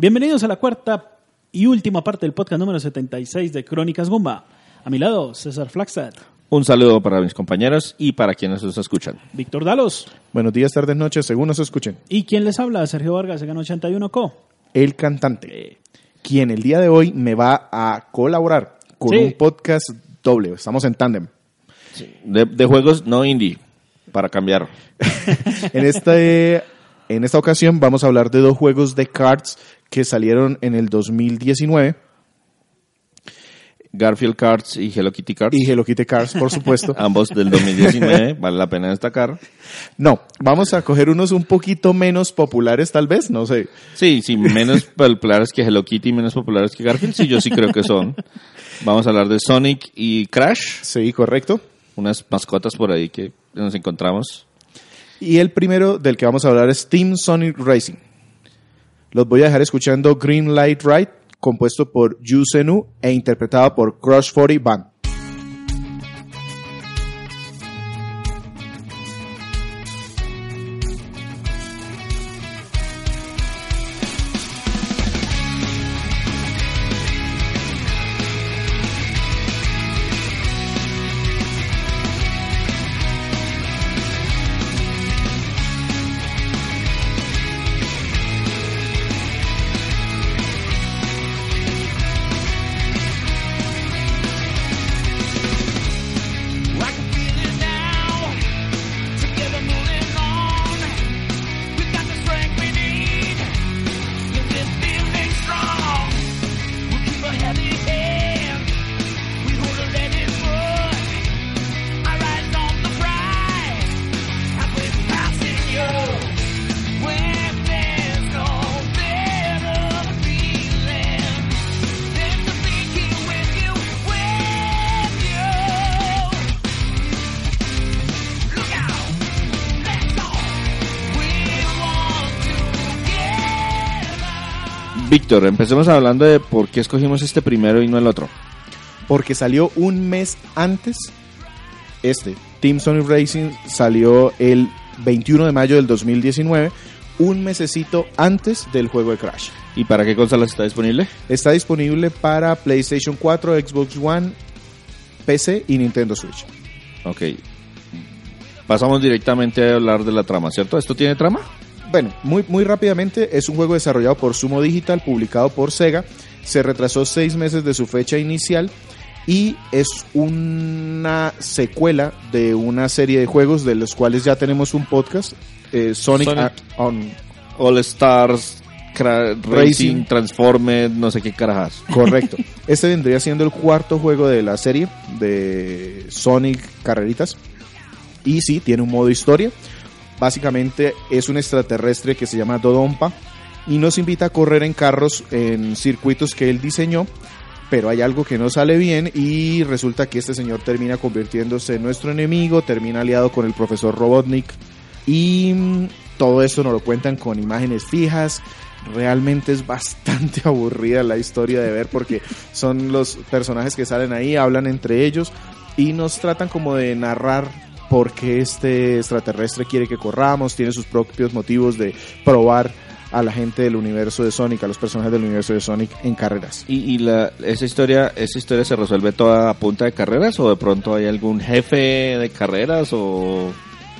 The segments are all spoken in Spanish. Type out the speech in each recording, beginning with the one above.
Bienvenidos a la cuarta y última parte del podcast número 76 de Crónicas Gumba. A mi lado, César Flagstad, Un saludo para mis compañeros y para quienes nos escuchan. Víctor Dalos Buenos días, tardes, noches, según nos escuchen. y quien les habla, Sergio Vargas, de 81 Co. El cantante, quien el día de hoy me va a colaborar con Sí. un podcast doble. Estamos en tándem. De, de juegos no indie, para cambiar. En, este, en esta ocasión vamos a hablar de dos juegos de cards que salieron en el 2019 Garfield Cards y Hello Kitty Cards. y Hello Kitty Cards, por supuesto. Ambos del 2019, vale la pena destacar. No, vamos a coger unos un poquito menos populares tal vez, no sé. Sí, sí, menos populares que Hello Kitty, menos populares que Garfield, sí, yo sí creo que son. Vamos a hablar de Sonic y Crash, Sí, correcto. unas mascotas por ahí que nos encontramos. Y el primero del que vamos a hablar es Team Sonic Racing. Los voy a dejar escuchando Green Light Ride, compuesto por Yu Senu e interpretado por Crush 40 Band. Víctor, empecemos hablando de por qué escogimos este primero y no el otro. Porque salió un mes antes, este, Team Sonic Racing salió el 21 de mayo del 2019, un mesecito antes del juego de Crash. ¿Y para qué consolas está disponible? Está disponible para PlayStation 4, Xbox One, PC y Nintendo Switch. Ok. Pasamos directamente a hablar de la trama, ¿cierto? ¿Esto tiene trama? Bueno, muy, muy rápidamente, es un juego desarrollado por Sumo Digital, publicado por Sega. Se retrasó seis meses de su fecha inicial y es una secuela de una serie de juegos de los cuales ya tenemos un podcast, eh, Sonic, Sonic. on- All Stars, Racing, Racing. Transformed, no sé qué carajas. Correcto. Este vendría siendo el cuarto juego de la serie de Sonic Carreritas. Y sí, tiene un modo historia. Básicamente es un extraterrestre que se llama Dodonpa y nos invita a correr en carros en circuitos que él diseñó. Pero hay algo que no sale bien y resulta que este señor termina convirtiéndose en nuestro enemigo, termina aliado con el profesor Robotnik y mm, todo esto nos lo cuentan con imágenes fijas. Realmente es bastante aburrida la historia de ver porque son los personajes que salen ahí, hablan entre ellos y nos tratan como de narrar por qué este extraterrestre quiere que corramos, tiene sus propios motivos de probar a la gente del universo de Sonic, a los personajes del universo de Sonic en carreras. ¿Y, y la, esa, historia, esa historia se resuelve toda a punta de carreras o de pronto hay algún jefe de carreras o...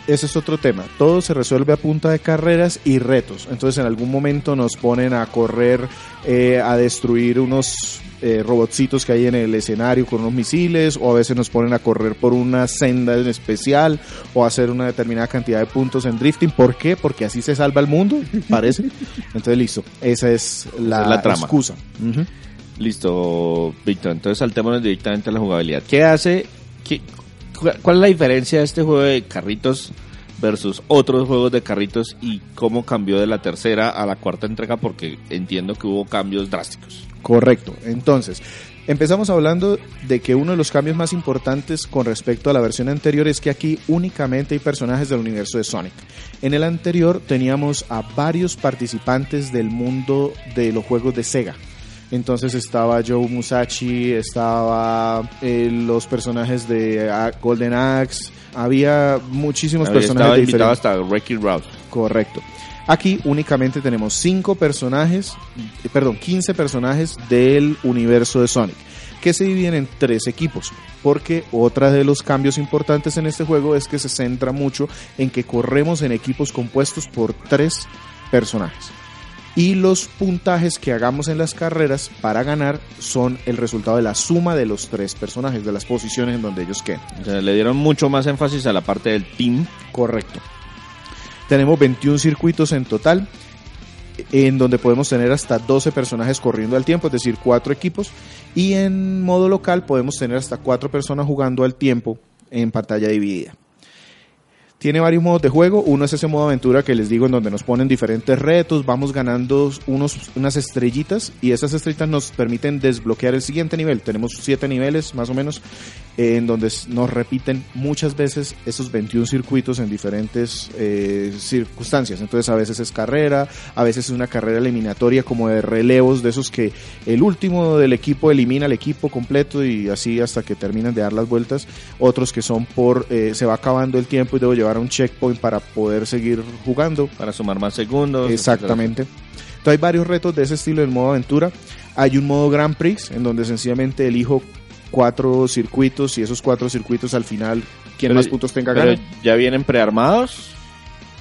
ese es otro tema. Todo se resuelve a punta de carreras y retos. Entonces en algún momento nos ponen a correr, eh, a destruir unos eh, robotcitos que hay en el escenario con unos misiles, o a veces nos ponen a correr por una senda en especial, o a hacer una determinada cantidad de puntos en drifting. ¿Por qué? Porque así se salva el mundo, parece. Entonces listo, esa es la, es la trama. excusa. Listo, Víctor. Entonces saltémonos directamente a la jugabilidad. ¿Qué hace? qué- cu- ¿Cuál es la diferencia de este juego de carritos versus otros juegos de carritos y cómo cambió de la tercera a la cuarta entrega? Porque entiendo que hubo cambios drásticos. Correcto. Entonces, empezamos hablando de que uno de los cambios más importantes con respecto a la versión anterior es que aquí únicamente hay personajes del universo de Sonic. En el anterior teníamos a varios participantes del mundo de los juegos de Sega. Entonces estaba Joe Musashi, estaba eh, los personajes de ah, Golden Axe, había muchísimos Había personajes estaba de invitado diferentes- hasta Wreck-It Ralph. Correcto. Aquí únicamente tenemos 5 personajes, eh, perdón, 15 personajes del universo de Sonic, que se dividen en tres equipos, porque otra de los cambios importantes en este juego es que se centra mucho en que corremos en equipos compuestos por tres personajes. Y los puntajes que hagamos en las carreras para ganar son el resultado de la suma de los tres personajes, de las posiciones en donde ellos queden. O sea, le dieron mucho más énfasis a la parte del team. Correcto. Tenemos 21 circuitos en total, en donde podemos tener hasta 12 personajes corriendo al tiempo, es decir, 4 equipos. Y en modo local podemos tener hasta 4 personas jugando al tiempo en pantalla dividida. Tiene varios modos de juego. Uno es ese modo aventura que les digo en donde nos ponen diferentes retos, vamos ganando unos, unas estrellitas y esas estrellitas nos permiten desbloquear el siguiente nivel. Tenemos siete niveles más o menos eh, en donde nos repiten muchas veces esos 21 circuitos en diferentes eh, circunstancias. Entonces a veces es carrera, a veces es una carrera eliminatoria como de relevos de esos que el último del equipo elimina al equipo completo y así hasta que terminan de dar las vueltas. Otros que son por eh, se va acabando el tiempo y debo llevar a un checkpoint para poder seguir jugando. para sumar más segundos. Exactamente. Entonces hay varios retos de ese estilo en modo aventura. Hay un modo Grand Prix en donde sencillamente elijo cuatro circuitos y esos cuatro circuitos al final quien más puntos tenga Pero gana. ya vienen prearmados.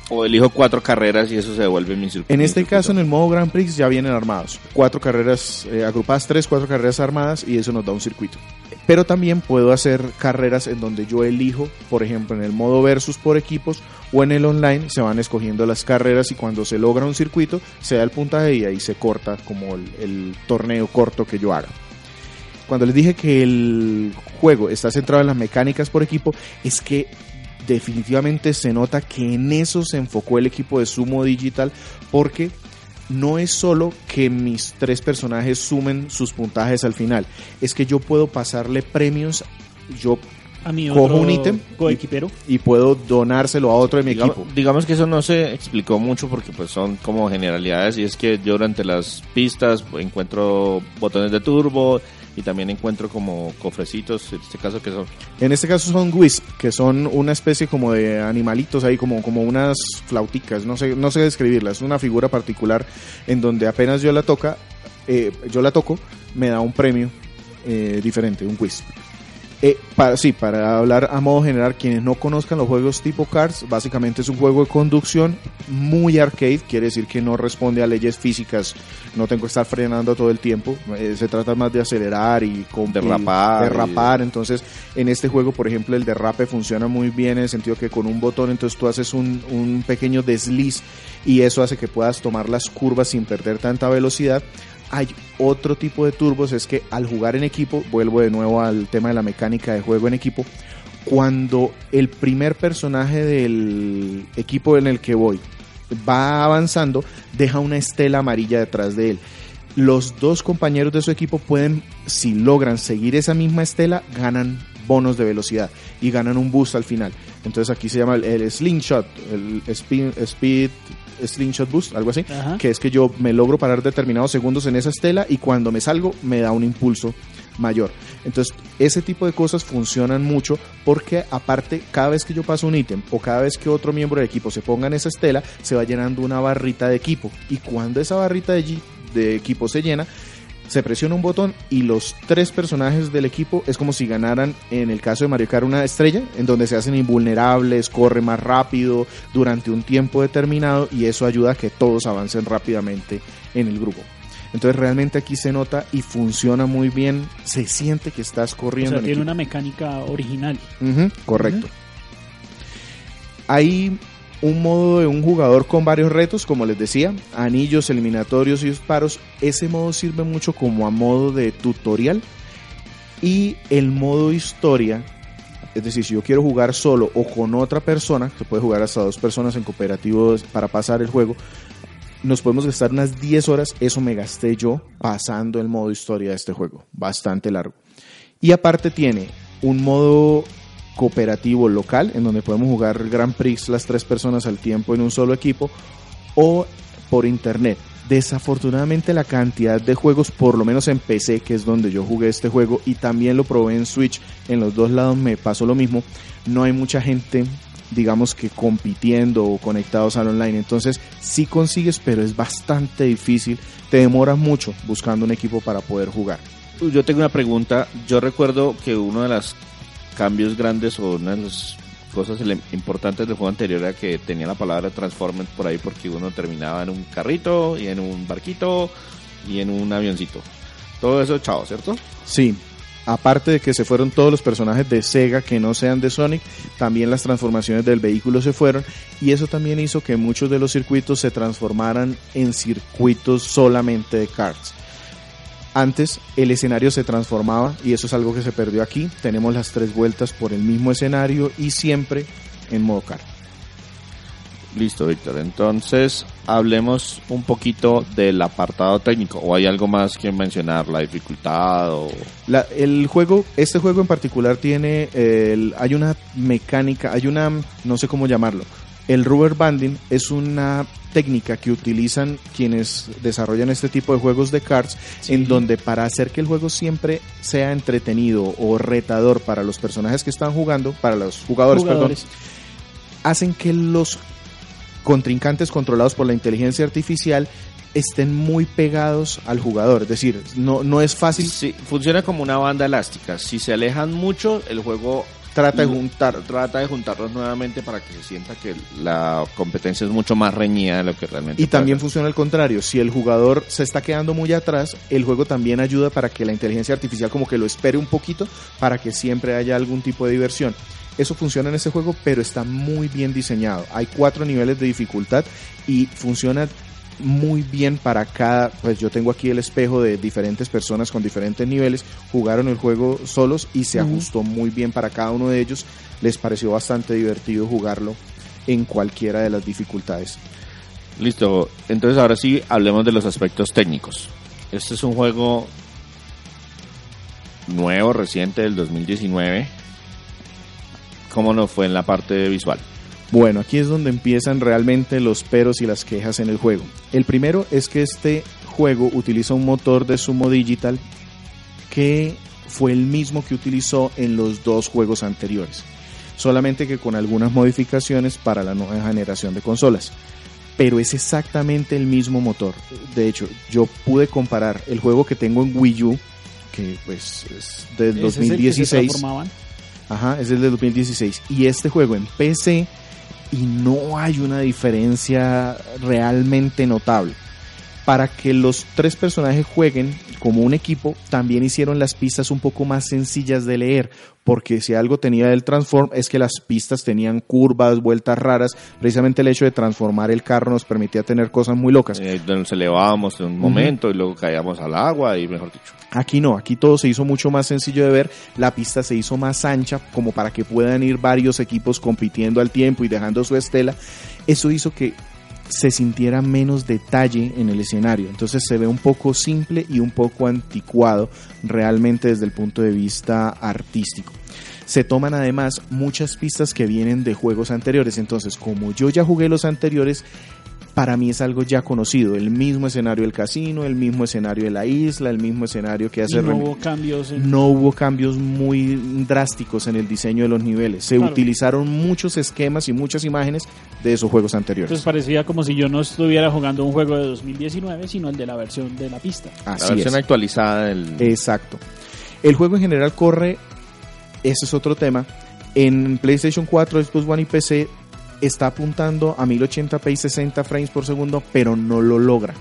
O elijo cuatro carreras y eso se devuelve mi circuito. En este caso, en el modo Grand Prix ya vienen armados. Cuatro carreras eh, agrupadas, tres, cuatro carreras armadas y eso nos da un circuito. Pero también puedo hacer carreras en donde yo elijo, por ejemplo, en el modo versus por equipos o en el online se van escogiendo las carreras y cuando se logra un circuito se da el puntaje y ahí se corta como el, el torneo corto que yo haga. Cuando les dije que el juego está centrado en las mecánicas por equipo, es que definitivamente se nota que en eso se enfocó el equipo de Sumo Digital porque no es solo que mis tres personajes sumen sus puntajes al final, es que yo puedo pasarle premios, yo A mi Cojo otro un ítem coequipero. y puedo donárselo a otro de mi Digamos, equipo. digamos que eso no se explicó mucho porque pues son como generalidades y es que yo durante las pistas encuentro botones de turbo y también encuentro como cofrecitos, en este caso que son En este caso son Wisp, que son una especie como de animalitos ahí, como, como unas flauticas, no sé, no sé describirlas, es una figura particular en donde apenas yo la toca, eh, yo la toco, me da un premio eh, diferente, un Wisp. Eh, para, sí, para hablar a modo general, quienes no conozcan los juegos tipo Cars, básicamente es un juego de conducción muy arcade, quiere decir que no responde a leyes físicas, no tengo que estar frenando todo el tiempo, eh, se trata más de acelerar y con Derrapar y y- derrapar, entonces en este juego, por ejemplo, el derrape funciona muy bien en el sentido que con un botón entonces tú haces un, un pequeño desliz y eso hace que puedas tomar las curvas sin perder tanta velocidad. Hay otro tipo de turbos, es que al jugar en equipo, vuelvo de nuevo al tema de la mecánica de juego en equipo, cuando el primer personaje del equipo en el que voy va avanzando, deja una estela amarilla detrás de él. Los dos compañeros de su equipo pueden, si logran seguir esa misma estela, ganan bonos de velocidad y ganan un boost al final. Entonces aquí se llama el, slingshot, el speed slingshot boost, algo así, Ajá. que es que yo me logro parar determinados segundos en esa estela y cuando me salgo me da un impulso mayor. Entonces, ese tipo de cosas funcionan mucho porque aparte, cada vez que yo paso un ítem o cada vez que otro miembro del equipo se ponga en esa estela, se va llenando una barrita de equipo. Y cuando esa barrita de equipo se llena, se presiona un botón y los tres personajes del equipo es como si ganaran, en el caso de Mario Kart, una estrella, en donde se hacen invulnerables, corre más rápido durante un tiempo determinado y eso ayuda a que todos avancen rápidamente en el grupo. Entonces realmente aquí se nota y funciona muy bien, se siente que estás O corriendo. sea, en tiene una mecánica original. Correcto. Hay un modo de un jugador con varios retos, como les decía, anillos, eliminatorios y disparos. Ese modo sirve mucho como a modo de tutorial. Y el modo historia, es decir, si yo quiero jugar solo o con otra persona, se puede jugar hasta dos personas en cooperativos para pasar el juego, nos podemos gastar unas 10 horas. Eso me gasté yo pasando el modo historia de este juego, bastante largo. Y aparte tiene un modo cooperativo local en donde podemos jugar Grand Prix las tres personas al tiempo en un solo equipo o por internet. Desafortunadamente la cantidad de juegos, por lo menos en PC, que es donde yo jugué este juego, y también lo probé en Switch, en los dos lados me pasó lo mismo, no hay mucha gente digamos que compitiendo o conectados al online. Entonces sí consigues, pero es bastante difícil. Te demoras mucho buscando un equipo para poder jugar. Yo tengo una pregunta. Yo recuerdo que uno de los cambios grandes o una de las cosas importantes del juego anterior era que tenía la palabra Transformers por ahí porque uno terminaba en un carrito y en un barquito y en un avioncito. Todo eso, chao, ¿cierto? Sí, aparte de que se fueron todos los personajes de Sega que no sean de Sonic, también las transformaciones del vehículo se fueron y eso también hizo que muchos de los circuitos se transformaran en circuitos solamente de karts. Antes el escenario se transformaba y eso es algo que se perdió aquí. Tenemos las tres vueltas por el mismo escenario y siempre en modo kart. Listo, Víctor. Entonces, hablemos un poquito del apartado técnico. ¿O hay algo más que mencionar? ¿La dificultad? O... La- el juego, este juego en particular tiene, el- hay una mecánica, hay una, no sé cómo llamarlo. El rubber banding es una técnica que utilizan quienes desarrollan este tipo de juegos de cards, en donde para hacer que el juego siempre sea entretenido o retador para los personajes que están jugando, para los jugadores, Jugadores. perdón, hacen que los contrincantes controlados por la inteligencia artificial estén muy pegados al jugador. Es decir, no, no es fácil Sí, funciona como una banda elástica. Si se alejan mucho, el juego trata de juntar. trata de juntarlos nuevamente para que se sienta que la competencia es mucho más reñida de lo que realmente Y puede también funciona al contrario, si el jugador se está quedando muy atrás, el juego también ayuda para que la inteligencia artificial como que lo espere un poquito para que siempre haya algún tipo de diversión. Eso funciona en este juego, pero está muy bien diseñado. Hay cuatro niveles de dificultad y funciona muy bien para cada, pues yo tengo aquí el espejo de diferentes personas con diferentes niveles, jugaron el juego solos y se ajustó muy bien para cada uno de ellos, les pareció bastante divertido jugarlo en cualquiera de las dificultades. Listo, entonces ahora sí hablemos de los aspectos técnicos. Este es un juego nuevo, reciente del 2019. ¿Cómo nos fue en la parte visual? Bueno, aquí es donde empiezan realmente los peros y las quejas en el juego. El primero es que este juego utiliza un motor de Sumo Digital que fue el mismo que utilizó en los dos juegos anteriores, solamente que con algunas modificaciones para la nueva generación de consolas. Pero es exactamente el mismo motor. De hecho, yo pude comparar el juego que tengo en Wii U, que pues es del es el que se 2016. transformaban. Ajá, es el de 2016. Y este juego en PC y no hay una diferencia realmente notable. Para que los tres personajes jueguen como un equipo, también hicieron las pistas un poco más sencillas de leer, porque si algo tenía el Transform es que las pistas tenían curvas, vueltas raras, precisamente el hecho de transformar el carro nos permitía tener cosas muy locas. Eh, nos elevábamos en un momento y luego caíamos al agua y mejor dicho. Aquí no, aquí todo se hizo mucho más sencillo de ver, la pista se hizo más ancha como para que puedan ir varios equipos compitiendo al tiempo y dejando su estela. Eso hizo que se sintiera menos detalle en el escenario, entonces se ve un poco simple y un poco anticuado realmente desde el punto de vista artístico. Se toman además muchas pistas que vienen de juegos anteriores, entonces como yo ya jugué los anteriores, para mí es algo ya conocido. El mismo escenario del casino, el mismo escenario de la isla, el mismo escenario que Y hace no Rem- hubo cambios. en- no hubo cambios muy drásticos en el diseño de los niveles. Se Claro. utilizaron muchos esquemas y muchas imágenes de esos juegos anteriores. Entonces parecía como si yo no estuviera jugando un juego de 2019, sino el de la versión de la pista. La Así versión es. actualizada del... Exacto. El juego en general corre, ese es otro tema. En PlayStation 4, Xbox One y PC está apuntando a 1080p y 60 frames por segundo, pero no lo logra.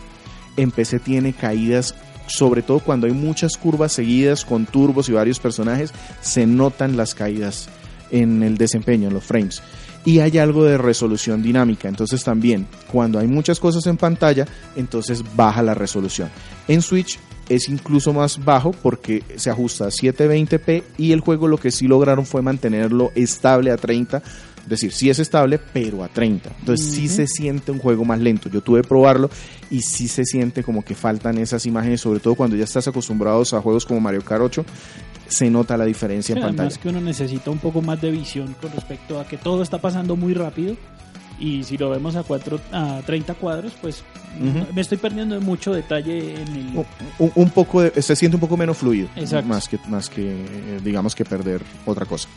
En PC tiene caídas, sobre todo cuando hay muchas curvas seguidas con turbos y varios personajes, se notan las caídas en el desempeño, en los frames. Y hay algo de resolución dinámica, entonces también cuando hay muchas cosas en pantalla, entonces baja la resolución. En Switch es incluso más bajo porque se ajusta a 720p y el juego lo que sí lograron fue mantenerlo estable a 30, es decir, sí es estable, pero a 30. Entonces sí Ujú. se siente un juego más lento. Yo tuve que probarlo y sí se siente como que faltan esas imágenes, sobre todo cuando ya estás acostumbrados a juegos como Mario Kart 8, se nota la diferencia en Además pantalla. que uno necesita un poco más de visión con respecto a que todo está pasando muy rápido Y si lo vemos a, cuatro, a 30 cuadros, pues me estoy perdiendo de mucho detalle en el... Un, poco de- se siente un poco menos fluido Exacto. más que más que digamos que perder otra cosa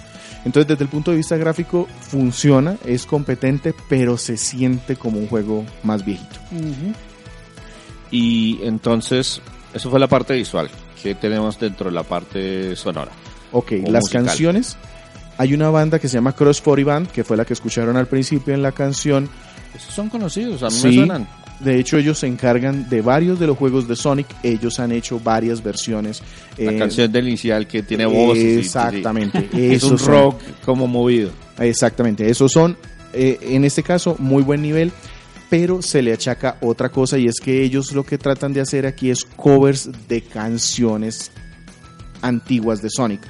entonces desde el punto de vista gráfico funciona es competente pero se siente como un juego más viejito. Y entonces, eso fue la parte visual. ¿Qué tenemos dentro de la parte sonora? ok las musical. canciones hay una banda que se llama Cross 40 Band que fue la que escucharon al principio en la canción Esos son conocidos, a mí Sí. me suenan. de hecho ellos se encargan de varios de los juegos de Sonic ellos han hecho varias versiones La eh, canción del inicial que tiene voces. y- exactamente y- es un son. rock como movido. Exactamente, esos son, eh, en este caso, muy buen nivel, pero se le achaca otra cosa y es que ellos lo que tratan de hacer aquí es covers de canciones antiguas de Sonic.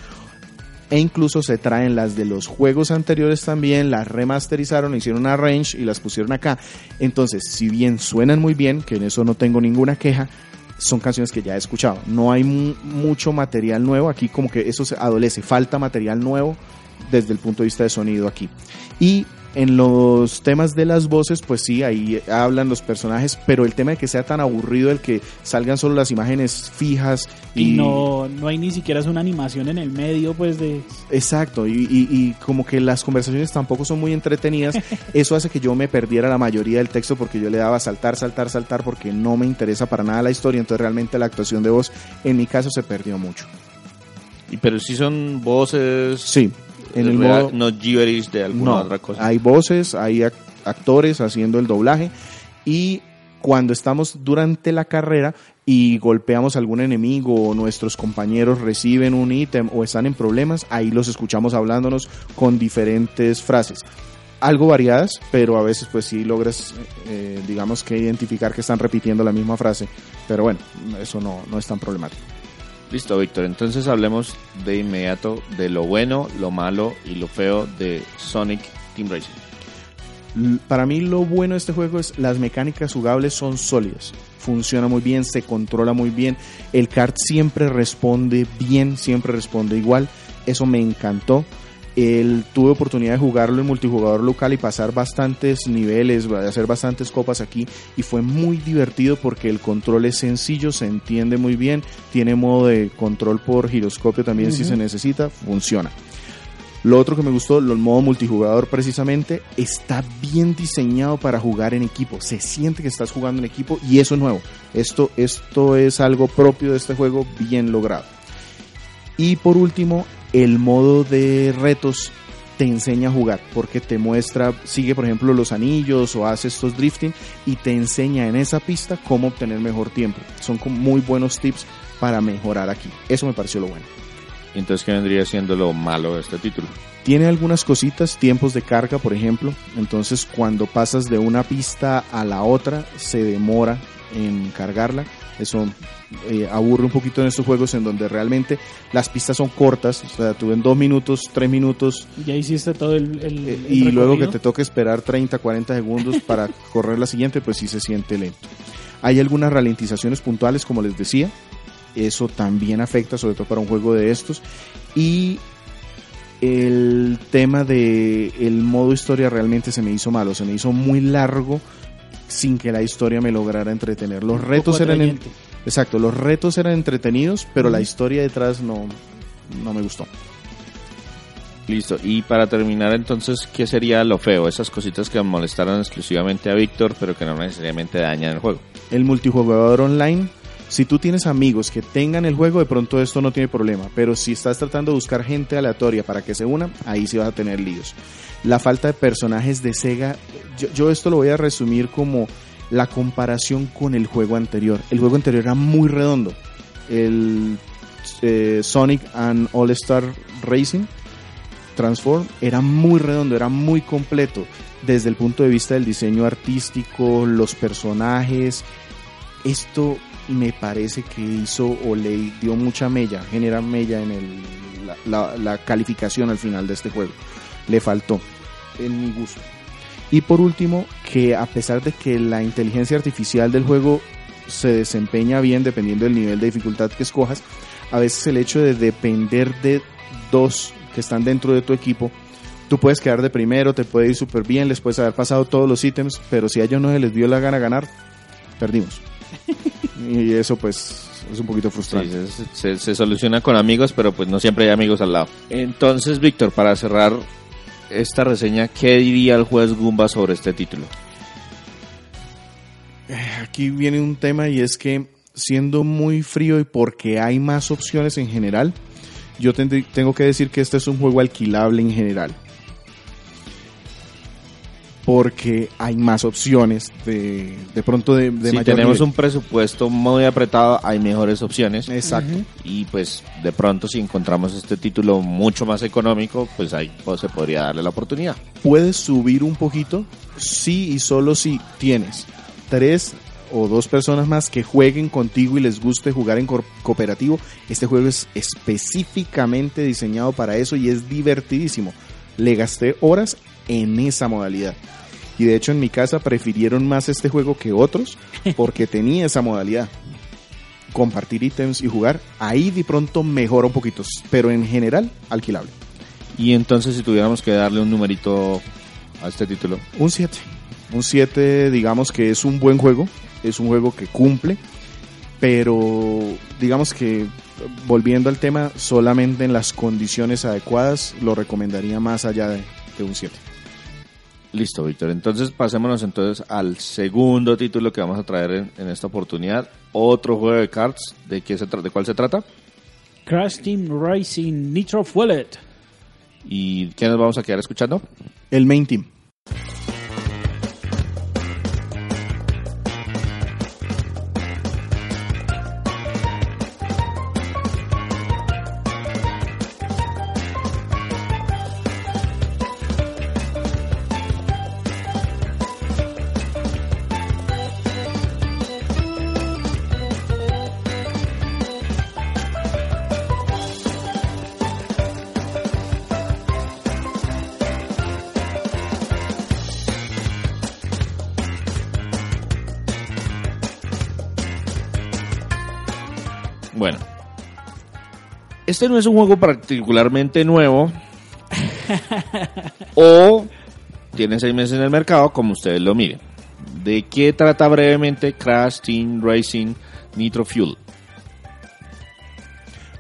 E incluso se traen las de los juegos anteriores también, las remasterizaron, hicieron una range y las pusieron acá. Entonces, si bien suenan muy bien, que en eso no tengo ninguna queja, son canciones que ya he escuchado. No hay mu- mucho material nuevo, aquí como que eso se adolece, falta material nuevo desde el punto de vista de sonido aquí. Y en los temas de las voces, pues sí, ahí hablan los personajes, pero el tema de que sea tan aburrido el que salgan solo las imágenes fijas Y no, no hay ni siquiera una animación en el medio, pues de... Exacto, y, y- y como que las conversaciones tampoco son muy entretenidas, eso hace que yo me perdiera la mayoría del texto porque yo le daba saltar, saltar, saltar porque no me interesa para nada la historia, entonces realmente la actuación de voz en mi caso se perdió mucho. Y, pero si son voces. Sí, en el real, modo... No gibberish de alguna No, otra cosa. hay voces, hay ac- actores haciendo el doblaje y cuando estamos durante la carrera y golpeamos a algún enemigo o nuestros compañeros reciben un ítem o están en problemas, ahí los escuchamos hablándonos con diferentes frases. Algo variadas, pero a veces pues sí logras, eh, digamos que identificar que están repitiendo la misma frase. Pero bueno, eso no, no es tan problemático. Listo, Víctor. Entonces hablemos de inmediato de lo bueno, lo malo y lo feo de Sonic Team Racing. Para mí lo bueno de este juego es las mecánicas jugables son sólidas. Funciona muy bien, se controla muy bien. El kart siempre responde bien, siempre responde igual. Eso me encantó. El, tuve oportunidad de jugarlo en multijugador local y pasar bastantes niveles, hacer bastantes copas aquí y fue muy divertido porque el control es sencillo, se entiende muy bien, tiene modo de control por giroscopio también si se necesita, funciona. Lo otro que me gustó, el modo multijugador precisamente, está bien diseñado para jugar en equipo. Se siente que estás jugando en equipo y eso es nuevo. Esto, esto es algo propio de este juego bien logrado. Y por último, el modo de retos te enseña a jugar porque te muestra, sigue por ejemplo los anillos o hace estos drifting y te enseña en esa pista cómo obtener mejor tiempo. Son muy buenos tips para mejorar aquí. Eso me pareció lo bueno. Entonces, ¿qué vendría siendo lo malo de este título? Tiene algunas cositas, tiempos de carga, por ejemplo. Entonces, cuando pasas de una pista a la otra, se demora en cargarla. Eso eh, aburre un poquito en estos juegos en donde realmente las pistas son cortas. O sea, tú en dos minutos, tres minutos, Ya hiciste todo el... el- eh, el y luego que te toque esperar 30, 40 segundos para correr la siguiente, pues sí se siente lento. Hay algunas ralentizaciones puntuales, como les decía. Eso también afecta, sobre todo para un juego de estos. Y el tema de el modo historia realmente se me hizo malo, se me hizo muy largo sin que la historia me lograra entretener. Los retos eran en- exacto, los retos eran entretenidos, pero la historia detrás no no me gustó. Listo. Y para terminar, entonces, ¿qué sería lo feo? Esas cositas que molestaron exclusivamente a Víctor, pero que no necesariamente dañan el juego. el multijugador online, si tú tienes amigos que tengan el juego, de pronto esto no tiene problema. Pero si estás tratando de buscar gente aleatoria para que se una, ahí sí vas a tener líos. La falta de personajes de Sega, yo, esto lo voy a resumir como la comparación con el juego anterior. El juego anterior era muy redondo. El eh, Sonic and All Star Racing Transform era muy redondo, era muy completo desde el punto de vista del diseño artístico, los personajes. Esto me parece que hizo o le dio mucha mella, genera mella en el, la, calificación al final de este juego. Le faltó, en mi gusto. Y por último, que a pesar de que la inteligencia artificial del juego se desempeña bien dependiendo del nivel de dificultad que escojas, a veces el hecho de depender de dos que están dentro de tu equipo Tú puedes quedar de primero, te puede ir súper bien, les puedes haber pasado todos los ítems, pero si a ellos no se les dio la gana ganar, perdimos. Y eso pues es un poquito Sí, frustrante. se, se- se soluciona con amigos, pero pues no siempre hay amigos al lado. Entonces, Víctor, para cerrar esta reseña, ¿qué diría el juez Gumba sobre este título? Aquí viene un tema y es que siendo muy frío y porque hay más opciones en general, yo tengo que decir que este es un juego alquilable en general. Porque hay más opciones de, de pronto de, de si mayor tenemos nivel. un presupuesto muy apretado, hay mejores opciones. Exacto. Y pues de pronto si encontramos este título mucho más económico, pues ahí pues, se podría darle la oportunidad. puedes subir un poquito si y solo si tienes tres o dos personas más que jueguen contigo y les guste jugar en co- cooperativo. Este juego es específicamente diseñado para eso y es divertidísimo. Le gasté horas en esa modalidad. Y de hecho en mi casa prefirieron más este juego que otros porque tenía esa modalidad. Compartir ítems y jugar, ahí de pronto mejora un poquito, pero en general alquilable. Y entonces si tuviéramos que darle un numerito a este título, Un 7. Un 7, digamos que es un buen juego. Es un juego que cumple. Pero digamos que volviendo al tema, solamente en las condiciones adecuadas lo recomendaría más allá de, de un 7. Listo, Víctor. Entonces pasémonos entonces al segundo título que vamos a traer en, en esta oportunidad. Otro juego de cards. ¿De, qué se ¿De cuál se trata? Crash Team Racing Nitro Fuelet. ¿Y qué nos vamos a quedar escuchando? El main team. Este no es un juego particularmente nuevo. o tiene seis meses en el mercado, como ustedes lo miren. ¿De qué trata brevemente Crash Team Racing Nitro Fuel?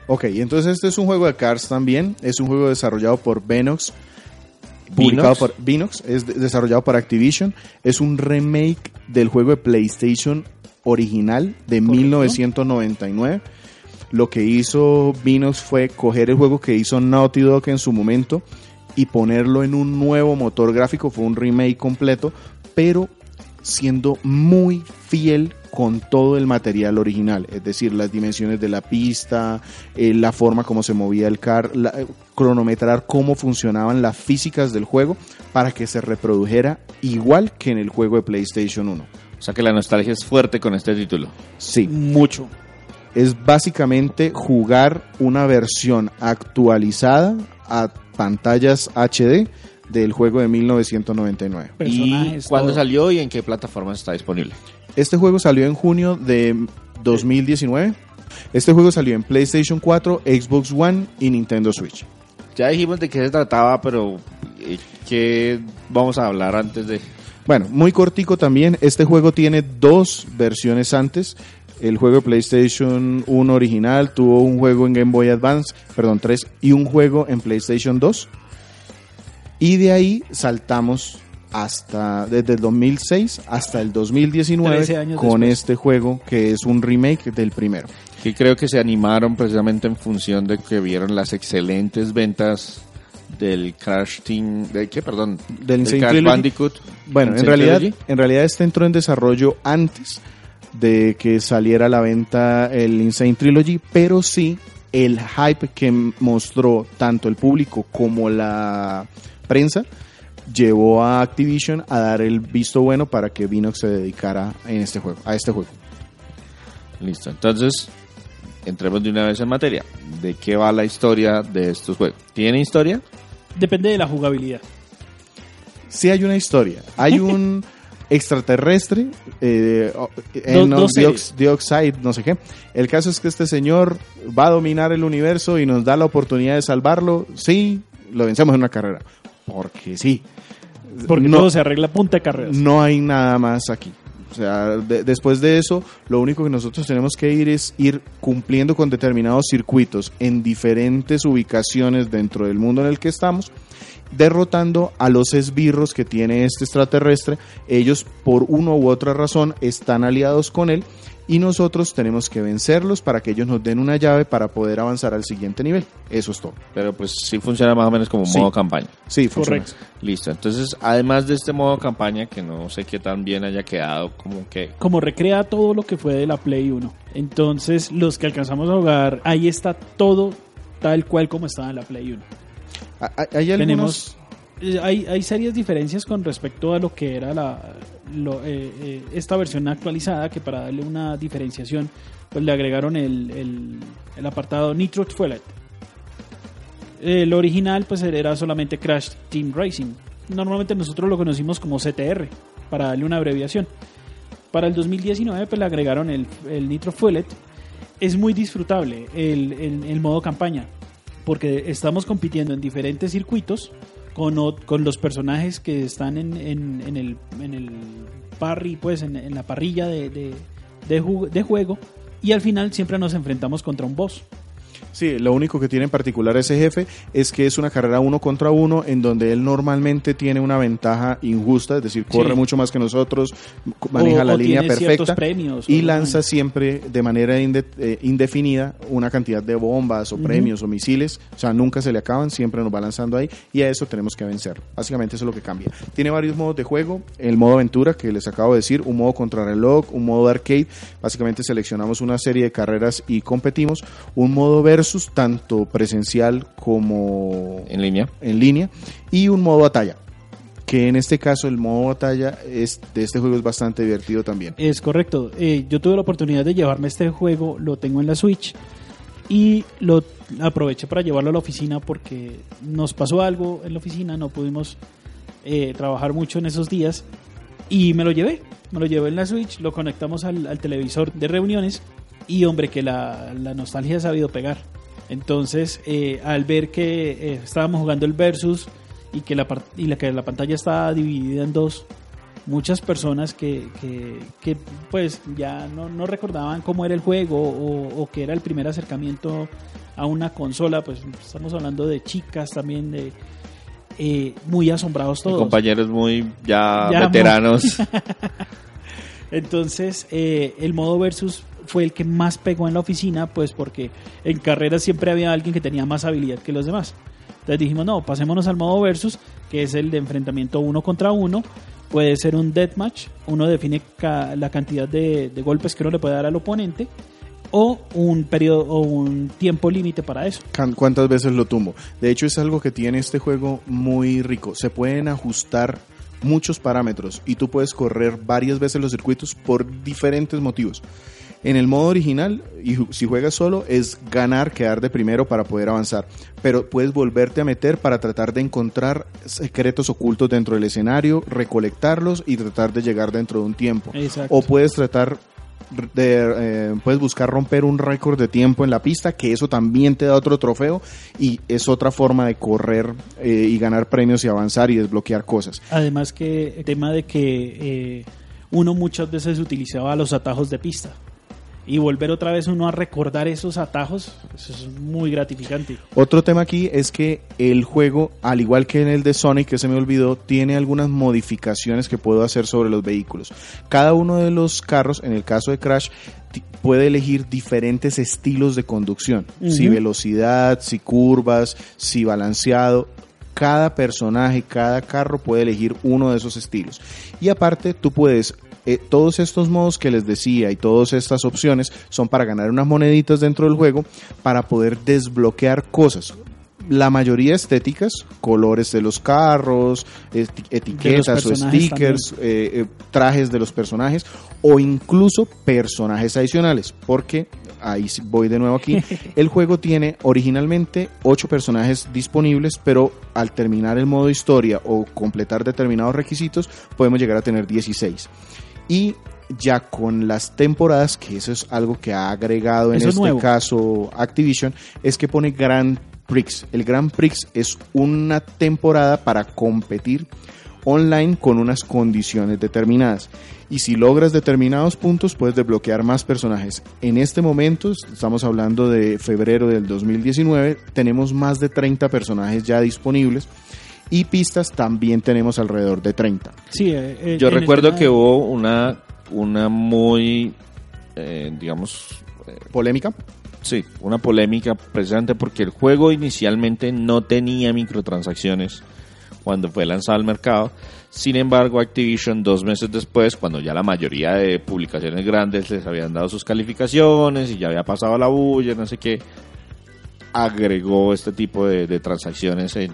Ok, entonces este es un juego de cards también. Es un juego desarrollado por Venox. Publicado Vinox. por Vinox. Es de- desarrollado por Activision. Es un remake del juego de PlayStation original de 1999. Lo que hizo Vinox fue coger el juego que hizo Naughty Dog en su momento y ponerlo en un nuevo motor gráfico. Fue un remake completo, pero siendo muy fiel con todo el material original, es decir, las dimensiones de la pista, eh, la forma como se movía el car, la- eh, cronometrar cómo funcionaban las físicas del juego para que se reprodujera igual que en el juego de PlayStation 1. O sea que la nostalgia es fuerte con este título. Sí, Mucho. Es básicamente jugar una versión actualizada a pantallas HD del juego de 1999. Personajes. ¿Y cuándo todo. salió y en qué plataformas está disponible? Este juego salió en junio de 2019. Este juego salió en PlayStation 4, Xbox One y Nintendo Switch. Ya dijimos de qué se trataba, pero eh, ¿qué vamos a hablar antes de...? Bueno, muy cortico también. Este juego tiene dos versiones antes. El juego de PlayStation 1 original tuvo un juego en Game Boy Advance, perdón, 3, y un juego en PlayStation 2. Y de ahí saltamos hasta desde el 2006 hasta el 13 2019 años con después. este juego que es un remake del primero. Que creo que se animaron precisamente en función de que vieron las excelentes ventas del Crash Team... ¿De qué? Perdón. Del Insane Crash Trilogy. Bandicoot. Bueno, en realidad, Trilogy. en realidad este entró en desarrollo antes de que saliera a la venta el Insane Trilogy, pero sí el hype que mostró tanto el público como la prensa llevó a Activision a dar el visto bueno para que Vinox se dedicara en este juego, a este juego. Listo. Entonces, entremos de una vez en materia. ¿De qué va la historia de estos juegos? ¿Tiene historia? Depende de la jugabilidad. Sí hay una historia, hay un extraterrestre, eh, o- Do- Enoch dos series. Diox- Dioxide, no sé qué. El caso es que este señor va a dominar el universo y nos da la oportunidad de salvarlo. Sí, lo vencemos en una carrera. porque sí. Porque no, todo se arregla punta de carreras. no hay nada más aquí. O sea, de- después de eso, lo único que nosotros tenemos que ir es ir cumpliendo con determinados circuitos en diferentes ubicaciones dentro del mundo en el que estamos, derrotando a los esbirros que tiene este extraterrestre. Ellos, por una u otra razón, están aliados con él y nosotros tenemos que vencerlos para que ellos nos den una llave para poder avanzar al siguiente nivel. Eso es todo. Pero pues sí funciona más o menos como un Sí. modo campaña. Sí, funciona. Correcto. Listo. Entonces, además de este modo campaña, que no sé qué tan bien haya quedado, como que como recrea todo lo que fue de la Play 1. Entonces, los que alcanzamos a jugar, ahí está todo tal cual como estaba en la Play 1. Hay-. Tenemos eh, hay, hay serias diferencias con respecto a lo que era la eh, eh, esta versión actualizada que para darle una diferenciación pues le agregaron el, el, apartado Nitro Fuelet. El original pues era solamente Crash Team Racing. Normalmente nosotros lo conocimos como CTR para darle una abreviación. Para el 2019 pues le agregaron el, el Nitro Fuelet. Es muy disfrutable el- el modo campaña porque estamos compitiendo en diferentes circuitos con, con los personajes que están en, en- el, en el parry, pues en, en la parrilla de, de, de juego y al final siempre nos enfrentamos contra un boss. Sí, lo único que tiene en particular ese jefe es que es una carrera uno contra uno en donde él normalmente tiene una ventaja injusta, es decir, corre Sí. mucho más que nosotros, maneja O- la o línea perfecta premios, y lanza siempre de manera inde- eh, indefinida una cantidad de bombas o premios o misiles, o sea, nunca se le acaban, siempre nos va lanzando ahí y a eso tenemos que vencer. Básicamente eso es lo que cambia. Tiene varios modos de juego, el modo aventura que les acabo de decir, un modo contrarreloj, un modo arcade, básicamente seleccionamos una serie de carreras y competimos, un modo versus tanto presencial como en línea. en línea y un modo batalla que en este caso el modo batalla es, de este juego es bastante divertido también. Es correcto. Eh, yo tuve la oportunidad de llevarme este juego, lo tengo en la Switch y lo aproveché para llevarlo a la oficina porque nos pasó algo en la oficina, no pudimos eh, trabajar mucho en esos días y me lo llevé. Me lo llevé en la Switch, lo conectamos al, al televisor de reuniones y hombre que la, la nostalgia ha sabido pegar. Entonces, eh, al ver que eh, estábamos jugando el versus y que la, y la, que la pantalla estaba dividida en dos, muchas personas que, que, que, pues ya no, no recordaban cómo era el juego o, o que era el primer acercamiento a una consola, pues estamos hablando de chicas también, de eh, muy asombrados todos. Compañeros muy ya, Ya, veteranos. Entonces, eh, el modo versus fue el que más pegó en la oficina, pues porque en carreras siempre había alguien que tenía más habilidad que los demás. Entonces dijimos, no, pasémonos al modo versus, que es el de enfrentamiento uno contra uno. Puede ser un deathmatch, uno define ca- la cantidad de, de golpes que uno le puede dar al oponente, o un periodo o un tiempo límite para eso. ¿Cuántas veces lo tumbo? De hecho es algo que tiene este juego muy rico. Se pueden ajustar muchos parámetros y tú puedes correr varias veces los circuitos por diferentes motivos. En el modo original, y si juegas solo, es ganar, quedar de primero para poder avanzar. Pero puedes volverte a meter para tratar de encontrar secretos ocultos dentro del escenario, recolectarlos y tratar de llegar dentro de un tiempo. Exacto. O puedes tratar de, eh, puedes buscar romper un récord de tiempo en la pista, que eso también te da otro trofeo y es otra forma de correr eh, y ganar premios y avanzar y desbloquear cosas. Además que el tema de que eh, uno muchas veces utilizaba los atajos de pista y volver otra vez uno a recordar esos atajos, eso es muy gratificante. Otro tema aquí es que el juego, al igual que en el de Sonic, que se me olvidó, tiene algunas modificaciones que puedo hacer sobre los vehículos. Cada uno de los carros, en el caso de Crash, puede elegir diferentes estilos de conducción. Si velocidad, si curvas, si balanceado. Cada personaje, cada carro puede elegir uno de esos estilos. Y aparte, tú puedes eh, todos estos modos que les decía y todas estas opciones son para ganar unas moneditas dentro del juego para poder desbloquear cosas. La mayoría estéticas, colores de los carros, eti- etiquetas o stickers, eh, eh, trajes de los personajes o incluso personajes adicionales. Porque, ahí voy de nuevo aquí, el juego tiene originalmente 8 personajes disponibles, pero al terminar el modo historia o completar determinados requisitos, podemos llegar a tener 16 y ya con las temporadas, que eso es algo que ha agregado en Eso este nuevo. caso Activision, es que pone gran Prix. El Grand Prix es una temporada para competir online con unas condiciones determinadas. Y si logras determinados puntos, puedes desbloquear más personajes. En este momento, estamos hablando de febrero del 2019, tenemos más de 30 personajes ya disponibles. Y pistas también tenemos alrededor de 30. Sí, eh, eh, Yo recuerdo que de- hubo una, una muy, eh, digamos, ¿Polémica? sí, una polémica precisamente porque el juego inicialmente no tenía microtransacciones cuando fue lanzado al mercado. Sin embargo, Activision dos meses después, cuando ya la mayoría de publicaciones grandes les habían dado sus calificaciones y ya había pasado la bulla, no sé qué, agregó este tipo de, de transacciones en,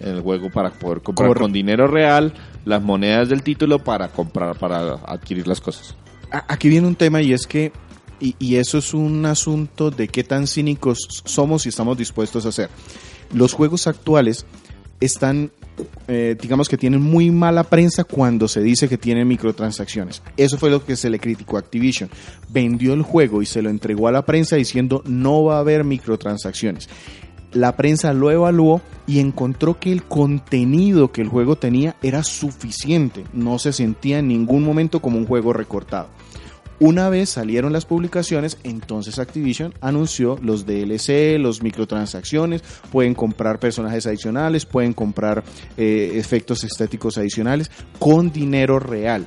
en el juego para poder comprar con dinero real las monedas del título para comprar, para adquirir las cosas. Aquí viene un tema y es que, y, y eso es un asunto de qué tan cínicos somos y estamos dispuestos a hacer. Los juegos actuales están, eh, digamos que tienen muy mala prensa cuando se dice que tienen microtransacciones. Eso fue lo que se le criticó a Activision. Vendió el juego y se lo entregó a la prensa diciendo no va a haber microtransacciones. La prensa lo evaluó y encontró que el contenido que el juego tenía era suficiente. No se sentía en ningún momento como un juego recortado. Una vez salieron las publicaciones, entonces Activision anunció los DLC, los microtransacciones, pueden comprar personajes adicionales, pueden comprar eh, efectos estéticos adicionales con dinero real.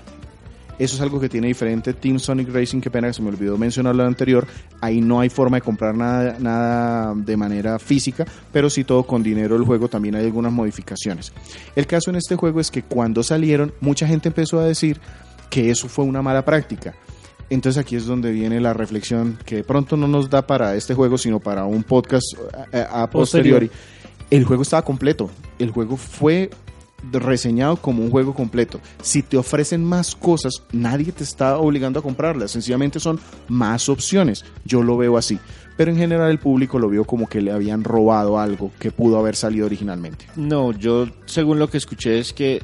Eso es algo que tiene diferente Team Sonic Racing, que pena que se me olvidó mencionarlo anterior. Ahí no hay forma de comprar nada, nada de manera física, pero sí todo con dinero el juego también hay algunas modificaciones. El caso en este juego es que cuando salieron, mucha gente empezó a decir que eso fue una mala práctica. Entonces aquí es donde viene la reflexión que de pronto no nos da para este juego, sino para un podcast eh, a, a Posterior. posteriori. El juego estaba completo. El juego fue reseñado como un juego completo. Si te ofrecen más cosas, nadie te está obligando a comprarlas. Sencillamente son más opciones. Yo lo veo así. Pero en general el público lo vio como que le habían robado algo que pudo haber salido originalmente. No, yo según lo que escuché es que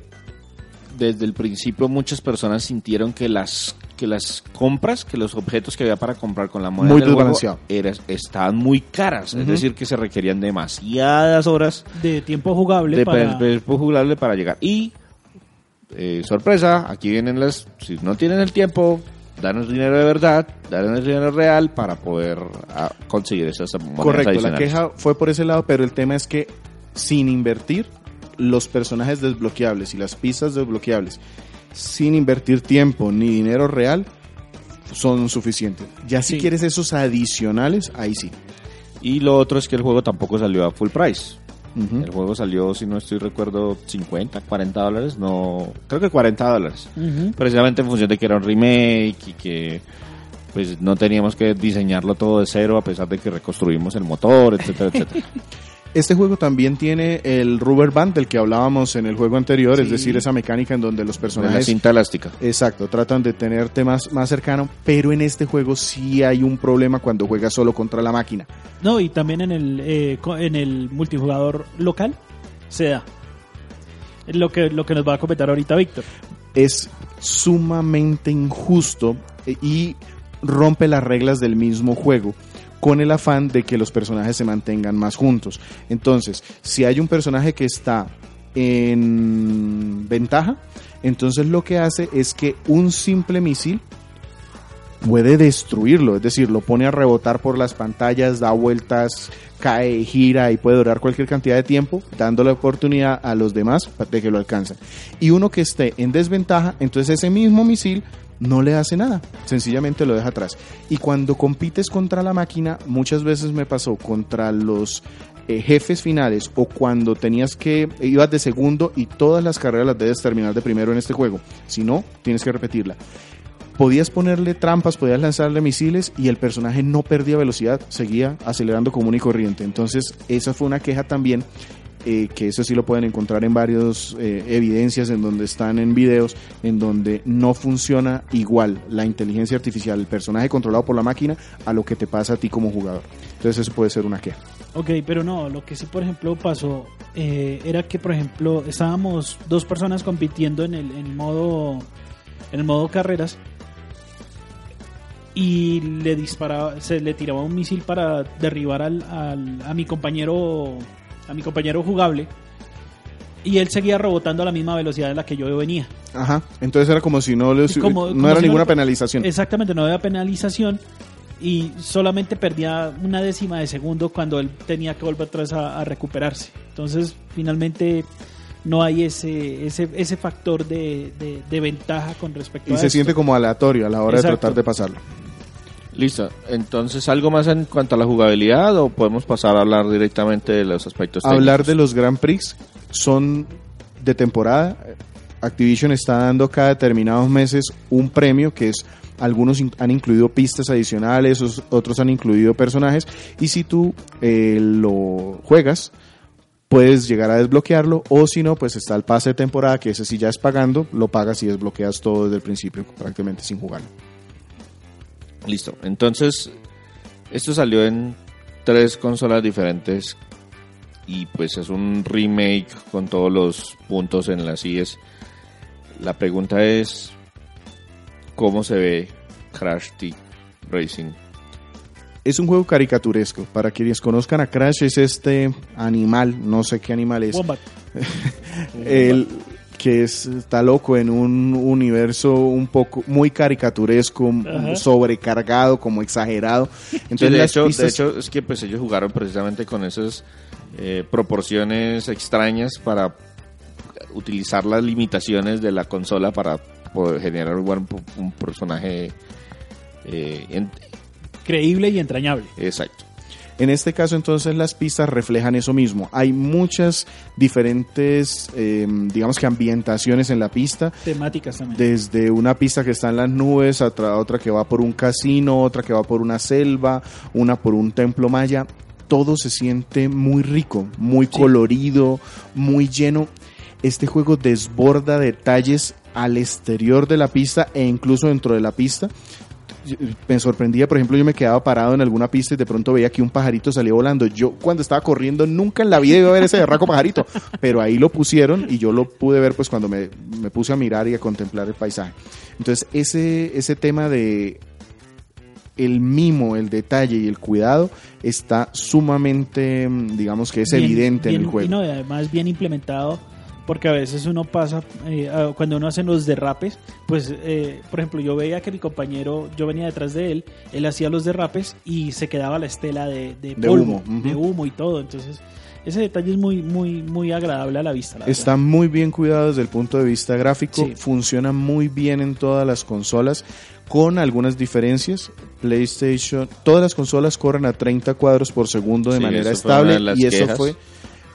desde el principio muchas personas sintieron que las que las compras, que los objetos que había para comprar con la moneda Muy del juego desbalanceado. era- estaban muy caras, es decir, que se requerían demasiadas horas de tiempo jugable de para... per- jugable para llegar. Y eh, sorpresa, aquí vienen las, si no tienen el tiempo, danos dinero de verdad, danos dinero real para poder ah, conseguir esas monedas Correcto, la queja fue por ese lado, pero el tema es que sin invertir los personajes desbloqueables y las pistas desbloqueables, sin invertir tiempo ni dinero real, son suficientes. Ya si Sí. quieres esos adicionales, ahí sí. Y lo otro es que el juego tampoco salió a full price. El juego salió, si no estoy recuerdo, 50, 40 dólares, no, creo que 40 dólares. Precisamente en función de que era un remake y que pues no teníamos que diseñarlo todo de cero a pesar de que reconstruimos el motor, etcétera, etcétera. Este juego también tiene el rubber band del que hablábamos en el juego anterior, es decir, esa mecánica en donde los Con la personajes cinta elástica. Exacto, tratan de tenerte más, más cercano, pero en este juego sí hay un problema cuando juegas solo contra la máquina. No, y también en el, eh, co- en el multijugador local se da. Es Lo que, lo que nos va a comentar ahorita Víctor. Es sumamente injusto eh, y rompe las reglas del mismo juego con el afán de que los personajes se mantengan más juntos. Entonces, si hay un personaje que está en ventaja, entonces lo que hace es que un simple misil puede destruirlo, es decir, lo pone a rebotar por las pantallas, da vueltas, cae, gira y puede durar cualquier cantidad de tiempo, dando la oportunidad a los demás de que lo alcancen. Y uno que esté en desventaja, entonces ese mismo misil no le hace nada, sencillamente lo deja atrás. Y cuando compites contra la máquina, muchas veces me pasó contra los eh, jefes finales o cuando tenías que ibas de segundo y todas las carreras las debes terminar de primero en este juego, si no, tienes que repetirla podías ponerle trampas, podías lanzarle misiles y el personaje no perdía velocidad, seguía acelerando común y corriente. Entonces, esa fue una queja también, eh, que eso sí lo pueden encontrar en varias evidencias, en donde están en videos, en donde no funciona igual la inteligencia artificial, el personaje controlado por la máquina, a lo que te pasa a ti como jugador. Entonces, eso puede ser una queja. Ok, pero no, lo que sí, por ejemplo, pasó eh, era que, por ejemplo, estábamos dos personas compitiendo en el, en el modo en el modo carreras y le disparaba, se le tiraba un misil para derribar al, al- a mi compañero, a mi compañero jugable. Y él seguía rebotando a la misma velocidad en la que yo venía. Ajá. Entonces era como si no, le- Como- no como era si ninguna penalización. Exactamente, no había penalización y solamente perdía una décima de segundo cuando él tenía que volver atrás a, a recuperarse. Entonces, finalmente no hay ese ese, ese factor de, de- de ventaja con respecto Y a se esto. siente como aleatorio a la hora de tratar de pasarlo. Listo. Entonces, ¿algo más en cuanto a la jugabilidad o podemos pasar a hablar directamente de los aspectos Hablar de los Grand Prix son de temporada. Activision está dando cada determinados meses un premio que es algunos han incluido pistas adicionales, os- otros han incluido personajes y si tú eh, lo juegas puedes llegar a desbloquearlo o si no pues está el pase de temporada que ese sí ya es pagando, lo pagas y desbloqueas todo desde el principio prácticamente sin jugarlo. Listo. Entonces, esto salió en tres consolas diferentes y pues es un remake con todos los puntos en las IES. La pregunta es, ¿cómo se ve Crash Team Racing? Es un juego caricaturesco. Para quienes conozcan a Crash es este animal, no sé qué animal es, Wombat. el que es, está loco en un universo un poco muy caricaturesco, Ajá. sobrecargado, como exagerado. Entonces Sí, de, las hecho, de hecho, es que pues ellos jugaron precisamente con esas eh, proporciones extrañas para utilizar las limitaciones de la consola para poder generar un, personaje eh, en- Creíble y entrañable. exacto. En este caso, entonces, las pistas reflejan eso mismo. Hay muchas diferentes, eh, digamos que ambientaciones en la pista. Temáticas también. Desde una pista que está en las nubes, a otra, otra que va por un casino, otra que va por una selva, una por un templo maya. Todo se siente muy rico, muy colorido, muy lleno. Este juego desborda detalles al exterior de la pista e incluso dentro de la pista. Me sorprendía, por ejemplo, yo me quedaba parado en alguna pista y de pronto veía que un pajarito salía volando. Yo cuando estaba corriendo nunca en la vida iba a ver ese berraco pajarito, pero ahí lo pusieron y yo lo pude ver pues cuando me, me puse a mirar y a contemplar el paisaje. Entonces ese, ese tema de el mimo, el detalle y el cuidado está sumamente, mm, digamos que es Bien- evidente en el juego. Y no, además bien implementado, porque a veces uno pasa, eh, cuando uno hace los derrapes, pues, eh, por ejemplo, yo veía que mi compañero, yo venía detrás de él, él hacía los derrapes y se quedaba la estela de, de, De polvo, humo, de humo y todo. Entonces, ese detalle es muy, muy, muy agradable a la vista. la Está muy bien cuidado desde el punto de vista gráfico, Sí. funciona muy bien en todas las consolas, con algunas diferencias. PlayStation, todas las consolas corren a 30 cuadros por segundo de Sí, manera estable y eso quejas. fue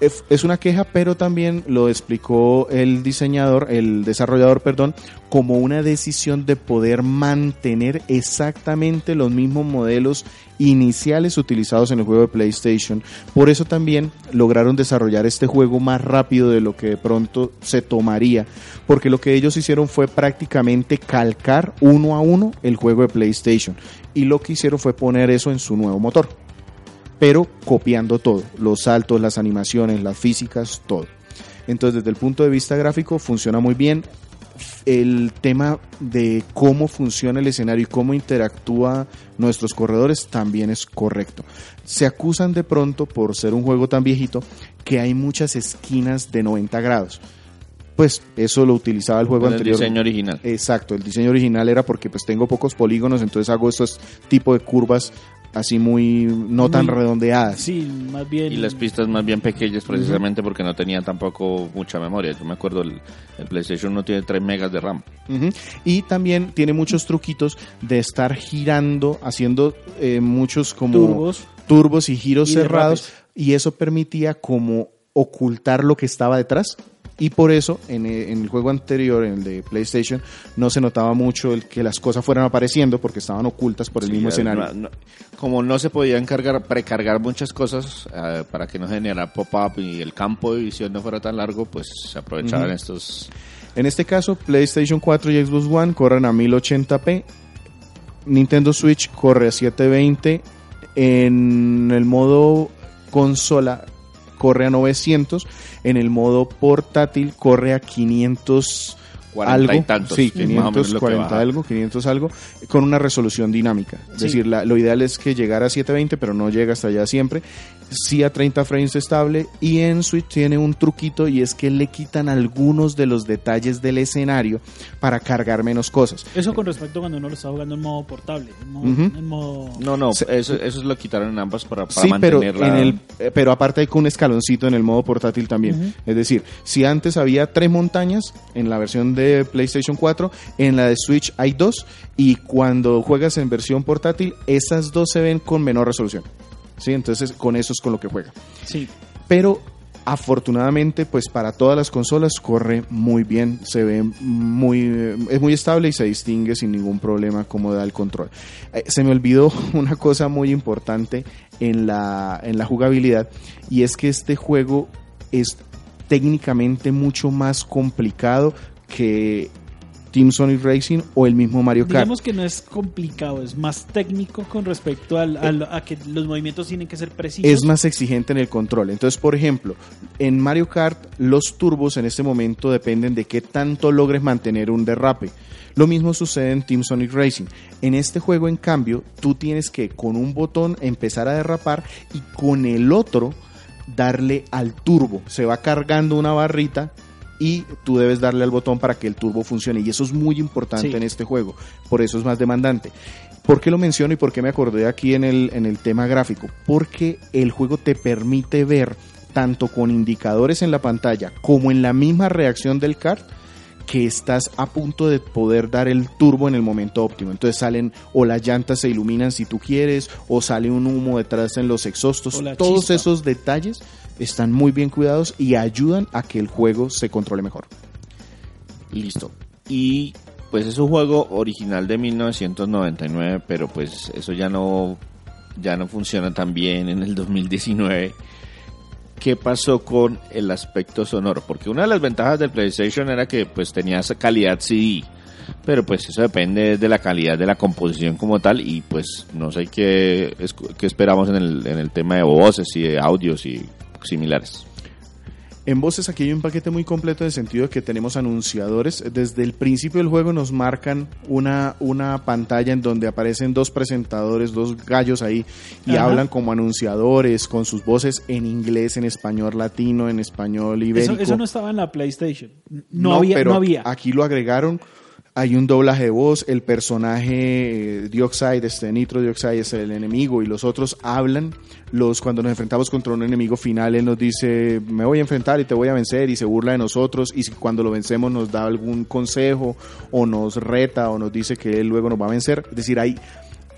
es- una queja, pero también lo explicó el diseñador, el desarrollador, perdón, como una decisión de poder mantener exactamente los mismos modelos iniciales utilizados en el juego de PlayStation. Por eso también lograron desarrollar este juego más rápido de lo que de pronto se tomaría, porque lo que ellos hicieron fue prácticamente calcar uno a uno el juego de PlayStation y lo que hicieron fue poner eso en su nuevo motor pero copiando todo, los saltos, las animaciones, las físicas, todo. Entonces, desde el punto de vista gráfico, funciona muy bien. El tema de cómo funciona el escenario y cómo interactúa nuestros corredores también es correcto. Se acusan de pronto, por ser un juego tan viejito, que hay muchas esquinas de 90 grados. Pues eso lo utilizaba el juego En el anterior. diseño original. Exacto, el diseño original era porque pues tengo pocos polígonos, entonces hago estos tipo de curvas así muy no tan redondeadas. Sí, más bien. Y las pistas más bien pequeñas precisamente porque no tenía tampoco mucha memoria. Yo me acuerdo, el, el PlayStation no tiene 3 megas de RAM. Y también tiene muchos truquitos de estar girando, haciendo eh, muchos como turbos. turbos y giros Y cerrados derrapes. y eso permitía como ocultar lo que estaba detrás. Y por eso en el, en el juego anterior, en el de PlayStation, no se notaba mucho el que las cosas fueran apareciendo porque estaban ocultas por el Sí, mismo escenario. no- no- como no se podían cargar, precargar muchas cosas eh, para que no generara pop-up y el campo de visión no fuera tan largo, pues se aprovechaban estos. En este caso, PlayStation 4 y Xbox One corren a 1080p. Nintendo Switch corre a 720. En el modo consola corre a 900. En el modo portátil corre a 40 y algo, tantos, sí, que es más o menos lo que 540 baja. algo, 500 algo, con una resolución dinámica. Es Sí. decir, la- lo ideal es que llegara a 720, pero no llega hasta allá siempre. Sí a 30 frames estable y en Switch tiene un truquito y es que le quitan algunos de los detalles del escenario para cargar menos cosas. Eso con respecto a cuando uno lo está jugando en modo portable. En modo, Ujú. en modo- No, no, eso, eso lo quitaron en ambas para, para Sí, pero, en el, eh, pero aparte hay con un escaloncito en el modo portátil también. Es decir, si antes había tres montañas en la versión de PlayStation 4, en la de Switch hay dos y cuando juegas en versión portátil, esas dos se ven con menor resolución. ¿Sí? Entonces con eso es con lo que juega. Sí. Pero afortunadamente, pues para todas las consolas corre muy bien, se ve muy, eh, es muy estable y se distingue sin ningún problema cómo da el control. Eh, se me olvidó una cosa muy importante en la, en la jugabilidad y es que este juego es técnicamente mucho más complicado que Team Sonic Racing o el mismo Mario Kart. Digamos que no es complicado, es más técnico con respecto al- al- a que los movimientos tienen que ser precisos. es más exigente en el control. Entonces, por ejemplo, en Mario Kart los turbos en este momento dependen de qué tanto logres mantener un derrape. Lo mismo sucede en Team Sonic Racing. En este juego, en cambio, tú tienes que con un botón empezar a derrapar y con el otro darle al turbo. Se va cargando una barrita y tú debes darle al botón para que el turbo funcione. Y eso es muy importante Sí. en este juego. Por eso es más demandante. ¿Por qué lo menciono y por qué me acordé aquí en el, en el tema gráfico? Porque el juego te permite ver tanto con indicadores en la pantalla como en la misma reacción del kart que estás a punto de poder dar el turbo en el momento óptimo. Entonces salen o las llantas se iluminan si tú quieres o sale un humo detrás en los exhaustos. Todos chispa. esos detalles están muy bien cuidados y ayudan a que el juego se controle mejor. Listo. Y pues es un juego original de 1999, pero pues eso ya no ya no funciona tan bien en el 2019. ¿Qué pasó con el aspecto sonoro? Porque una de las ventajas del PlayStation era que pues tenía calidad CD, pero pues eso depende de la calidad de la composición como tal y pues no sé qué, qué esperamos en el, en el tema de voces y de audios y similares. En voces aquí hay un paquete muy completo en el sentido de que tenemos anunciadores. Desde el principio del juego nos marcan una, una pantalla en donde aparecen dos presentadores, dos gallos ahí, y Ajá. hablan como anunciadores con sus voces en inglés, en español latino, en español ibérico. Eso, eso no estaba en la PlayStation. No, había, pero no había. Aquí lo agregaron. Hay un doblaje de voz, el personaje eh, Dioxide, este Nitro Dioxide es el enemigo y los otros hablan. Los cuando nos enfrentamos contra un enemigo final, él nos dice, me voy a enfrentar y te voy a vencer y se burla de nosotros y cuando lo vencemos nos da algún consejo o nos reta o nos dice que él luego nos va a vencer. Es decir, hay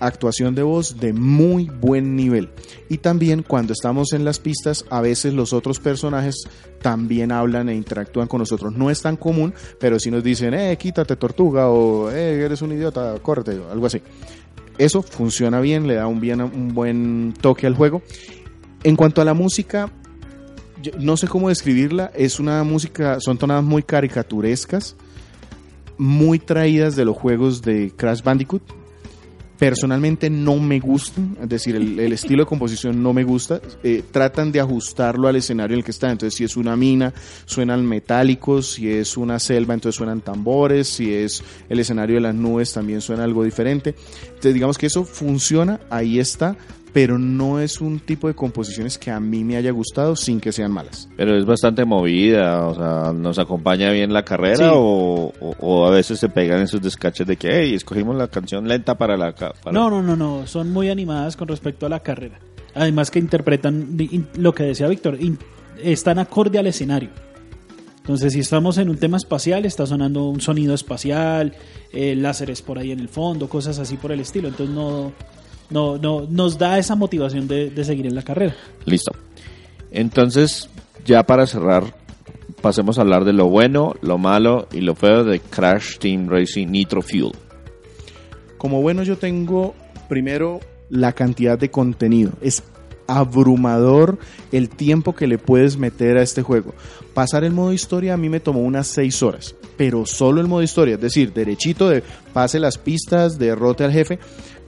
actuación de voz de muy buen nivel. Y también cuando estamos en las pistas, a veces los otros personajes también hablan e interactúan con nosotros. No es tan común, pero si nos dicen, eh, quítate tortuga o eh, eres un idiota, córrete, o algo así. Eso funciona bien, le da un, bien, un buen toque al juego. En cuanto a la música, no sé cómo describirla, es una música, son tonadas muy caricaturescas, muy traídas de los juegos de Crash Bandicoot. Personalmente no me gustan, es decir, el, estilo de composición no me gusta. Eh, tratan de ajustarlo al escenario en el que está. Entonces, si es una mina, suenan metálicos. Si es una selva, entonces suenan tambores. Si es el escenario de las nubes, también suena algo diferente. Entonces, digamos que eso funciona, ahí está, pero no es un tipo de composiciones que a mí me haya gustado sin que sean malas. Pero es bastante movida, o sea, nos acompaña bien la carrera Sí. o, o- o a veces se pegan esos descaches de que, hey, escogimos la canción lenta para la... para-". No, no, no, no. Son muy animadas con respecto a la carrera. Además que interpretan lo que decía Víctor, están acorde al escenario. Entonces, si estamos en un tema espacial, está sonando un sonido espacial, eh, láseres por ahí en el fondo, cosas así por el estilo. Entonces, no, no, no nos da esa motivación de, de seguir en la carrera. Listo. Entonces, ya para cerrar, pasemos a hablar de lo bueno, lo malo y lo feo de Crash Team Racing Nitro Fuel. Como bueno yo tengo primero la cantidad de contenido. Es abrumador el tiempo que le puedes meter a este juego. Pasar el modo historia a mí me tomó unas 6 horas, pero solo el modo historia, es decir, derechito de pase las pistas, derrote al jefe,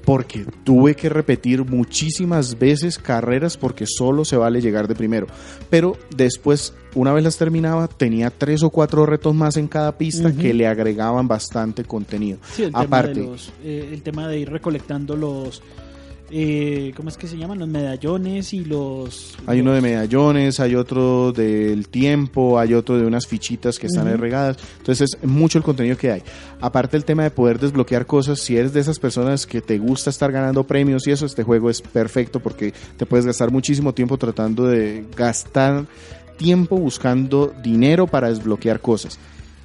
porque tuve que repetir muchísimas veces carreras porque solo se vale llegar de primero. Pero después una vez las terminaba, tenía tres o cuatro retos más en cada pista que le agregaban bastante contenido. Sí, el tema, Aparte, de los, eh, el tema de ir recolectando los, eh, ¿cómo es que se llaman? Los medallones y los... hay uno de medallones, hay otro del tiempo, hay otro de unas fichitas que están ahí Ujú. regadas. Entonces es mucho el contenido que hay. Aparte el tema de poder desbloquear cosas, si eres de esas personas que te gusta estar ganando premios y eso, este juego es perfecto porque te puedes gastar muchísimo tiempo tratando de gastar tiempo buscando dinero para desbloquear cosas.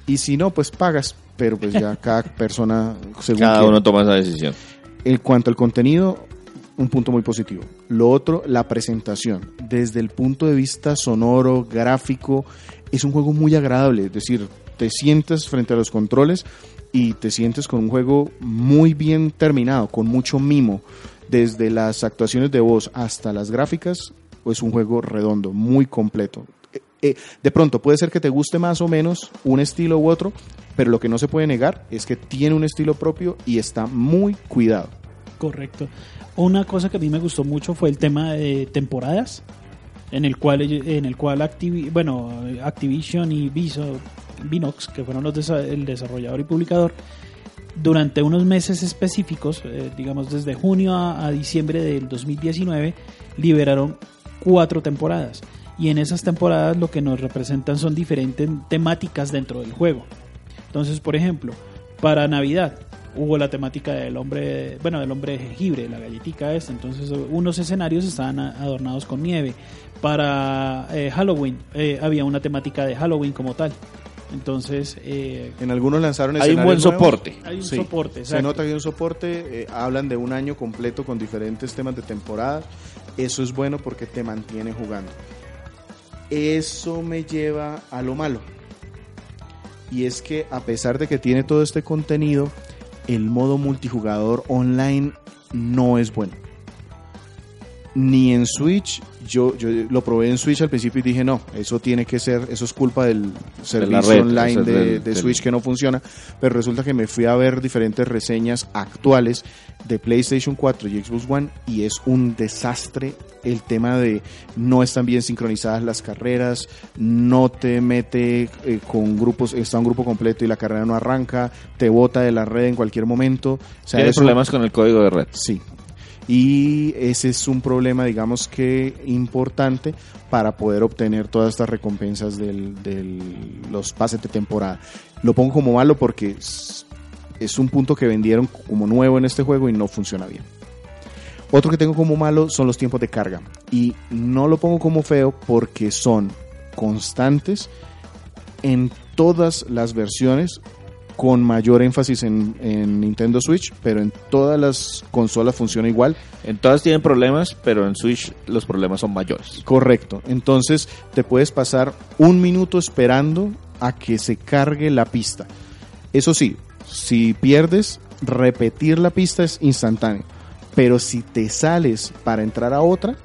Y si no, pues pagas. Pero pues ya cada persona según Cada quiera. uno toma esa decisión. En cuanto al contenido, un punto muy positivo. Lo otro, la presentación. Desde el punto de vista sonoro, gráfico, es un juego muy agradable. Es decir, te sientas frente a los controles y te sientes con un juego muy bien terminado, con mucho mimo. Desde las actuaciones de voz hasta las gráficas, es un juego redondo, muy completo. Eh, eh, de pronto puede ser que te guste más o menos un estilo u otro, pero lo que no se puede negar es que tiene un estilo propio y está muy cuidado. Correcto. Una cosa que a mí me gustó mucho fue el tema de temporadas, en el cual, en el cual bueno, Activision y Viso, Vinox, que fueron los el desarrollador y publicador, durante unos meses específicos, eh, digamos desde junio a, a diciembre del 2019, liberaron cuatro temporadas. Y en esas temporadas lo que nos representan son diferentes temáticas dentro del juego. Entonces, por ejemplo, para Navidad hubo la temática del hombre, bueno, del hombre de jengibre, la galletica esta. Entonces, unos escenarios estaban a- adornados con nieve. Para eh, Halloween eh, había una temática de Halloween como tal. Entonces, eh, En algunos lanzaron Hay un buen nuevos. soporte. hay un Sí, soporte. Se nota que hay un soporte, eh, hablan de un año completo con diferentes temas de temporada. Eso es bueno porque te mantiene jugando. Eso me lleva a lo malo. Y es que a pesar de que tiene todo este contenido, el modo multijugador online no es bueno. Ni en Switch, yo, yo lo probé en Switch al principio y dije, no, eso tiene que ser, eso es culpa del servicio red, online de, del- de del- Switch que no funciona, pero resulta que me fui a ver diferentes reseñas actuales de PlayStation 4 y Xbox One y es un desastre el tema de no están bien sincronizadas las carreras, no te mete eh, con grupos, está un grupo completo y la carrera no arranca, te bota de la red en cualquier momento. O sea, problemas con el código de red. Sí. Y ese es un problema, digamos que importante para poder obtener todas estas recompensas de los pases de temporada. Lo pongo como malo porque es, un punto que vendieron como nuevo en este juego y no funciona bien. Otro que tengo como malo son los tiempos de carga. Y no lo pongo como feo porque son constantes en todas las versiones con mayor énfasis en, en Nintendo Switch, pero en todas las consolas funciona igual. En todas tienen problemas, pero en Switch los problemas son mayores. Correcto. Entonces te puedes pasar un minuto esperando a que se cargue la pista. Eso sí, si pierdes, repetir la pista es instantáneo. Pero si te sales para entrar a otra,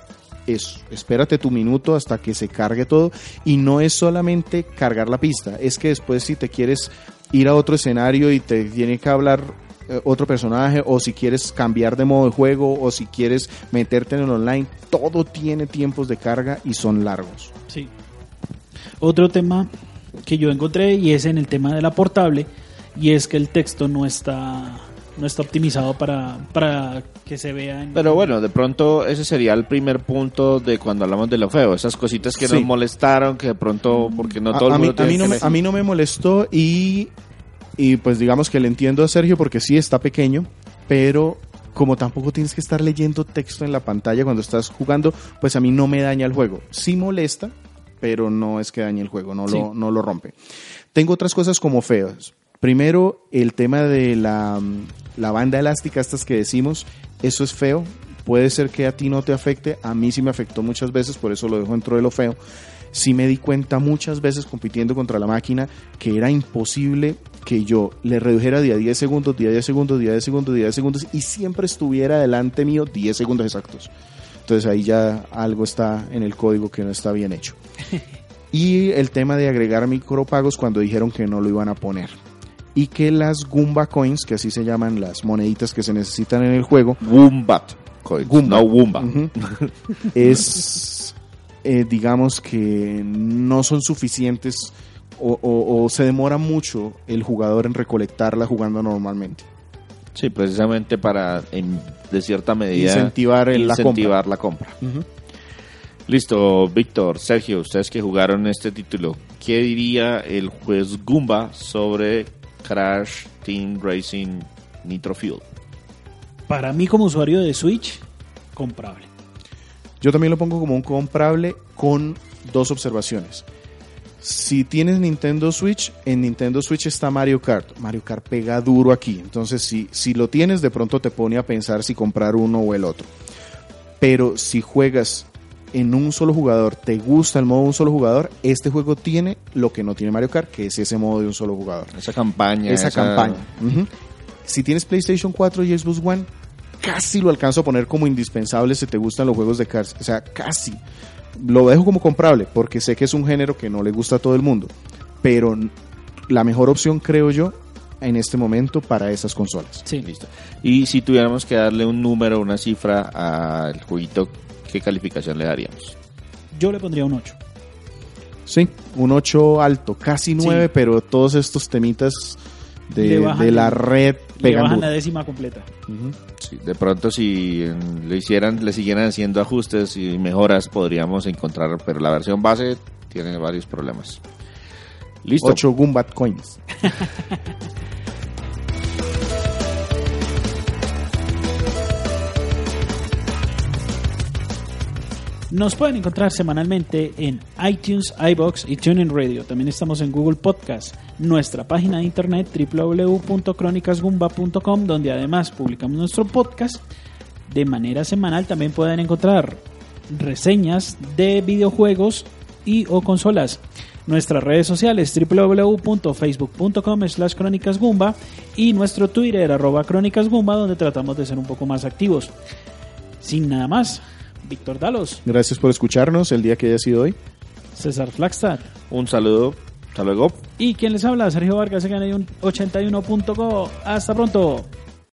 eso, espérate tu minuto hasta que se cargue todo. Y no es solamente cargar la pista, es que después si te quieres ir a otro escenario y te tiene que hablar eh, otro personaje, o si quieres cambiar de modo de juego, o si quieres meterte en el online, todo tiene tiempos de carga y son largos. Sí. Otro tema que yo encontré y es en el tema de la portable y es que el texto no está no está optimizado para, para que se vea en Pero bueno, de pronto ese sería el primer punto de cuando hablamos de lo feo. Esas cositas que Sí. nos molestaron, que de pronto, porque no A- todo a, el mí, mundo a tiene mí no que me, a mí no me molestó y, y pues digamos que le entiendo a Sergio porque sí está pequeño, pero como tampoco tienes que estar leyendo texto en la pantalla cuando estás jugando, pues a mí no me daña el juego. Sí molesta, pero no es que dañe el juego, no, Sí. lo, no lo rompe. Tengo otras cosas como feas. Primero, el tema de la, la banda elástica, estas que decimos, eso es feo. Puede ser que a ti no te afecte, a mí sí me afectó muchas veces, por eso lo dejo dentro de lo feo. Sí me di cuenta muchas veces compitiendo contra la máquina que era imposible que yo le redujera día 10 segundos, día 10 segundos, día 10 segundos, día 10 segundos y siempre estuviera delante mío 10 segundos exactos. Entonces ahí ya algo está en el código que no está bien hecho. Y el tema de agregar micropagos cuando dijeron que no lo iban a poner. Y que las Goomba Coins, que así se llaman las moneditas que se necesitan en el juego, Wombat. coins, Goomba. No Woomba. Ujú. es, eh, digamos que no son suficientes o, o- o se demora mucho el jugador en recolectarla jugando normalmente. Sí, precisamente para, en- de cierta medida, Incentivar el- la incentivar la compra. Listo, Víctor, Sergio, ustedes que jugaron este título, ¿qué diría el juez Goomba sobre Crash Team Racing Nitro Fuel? Para mí como usuario de Switch, comprable. Yo también lo pongo como un comprable con dos observaciones. Si tienes Nintendo Switch, en Nintendo Switch está Mario Kart. Mario Kart pega duro aquí. Entonces, si, si lo tienes, de pronto te pone a pensar si comprar uno o el otro. Pero si juegas en un solo jugador, te gusta el modo de un solo jugador, este juego tiene lo que no tiene Mario Kart, que es ese modo de un solo jugador Esa campaña. esa campaña. Si tienes PlayStation 4 y Xbox One, casi lo alcanzo a poner como indispensable si te gustan los juegos de cars. O sea, casi. Lo dejo como comprable porque sé que es un género que no le gusta a todo el mundo. Pero la mejor opción, creo yo, en este momento para esas consolas. Sí. Listo. Y si tuviéramos que darle un número, una cifra al jueguito, ¿qué calificación le daríamos? Yo le pondría un 8. Sí, un 8 alto, casi 9, Sí. pero todos estos temitas de, Le bajan de la red Le pegan bajan duro. la décima completa. Sí, de pronto si le hicieran, le siguieran haciendo ajustes y mejoras, podríamos encontrar, pero la versión base tiene varios problemas. Listo. 8 Goombat Coins. Nos pueden encontrar semanalmente en iTunes, iBox y TuneIn Radio. También estamos en Google Podcast, nuestra página de internet www.cronicasgumba.com, donde además publicamos nuestro podcast. De manera semanal también pueden encontrar reseñas de videojuegos y o consolas. Nuestras redes sociales www.facebook.com slash crónicasgumba y nuestro Twitter arroba crónicasgumba donde tratamos de ser un poco más activos. Sin nada más, Víctor Dalos, Gracias por escucharnos el día que haya sido hoy. César Flagstad Un saludo. Hasta luego. y quien les habla, Sergio Vargas, se gana un 81.co. Hasta pronto.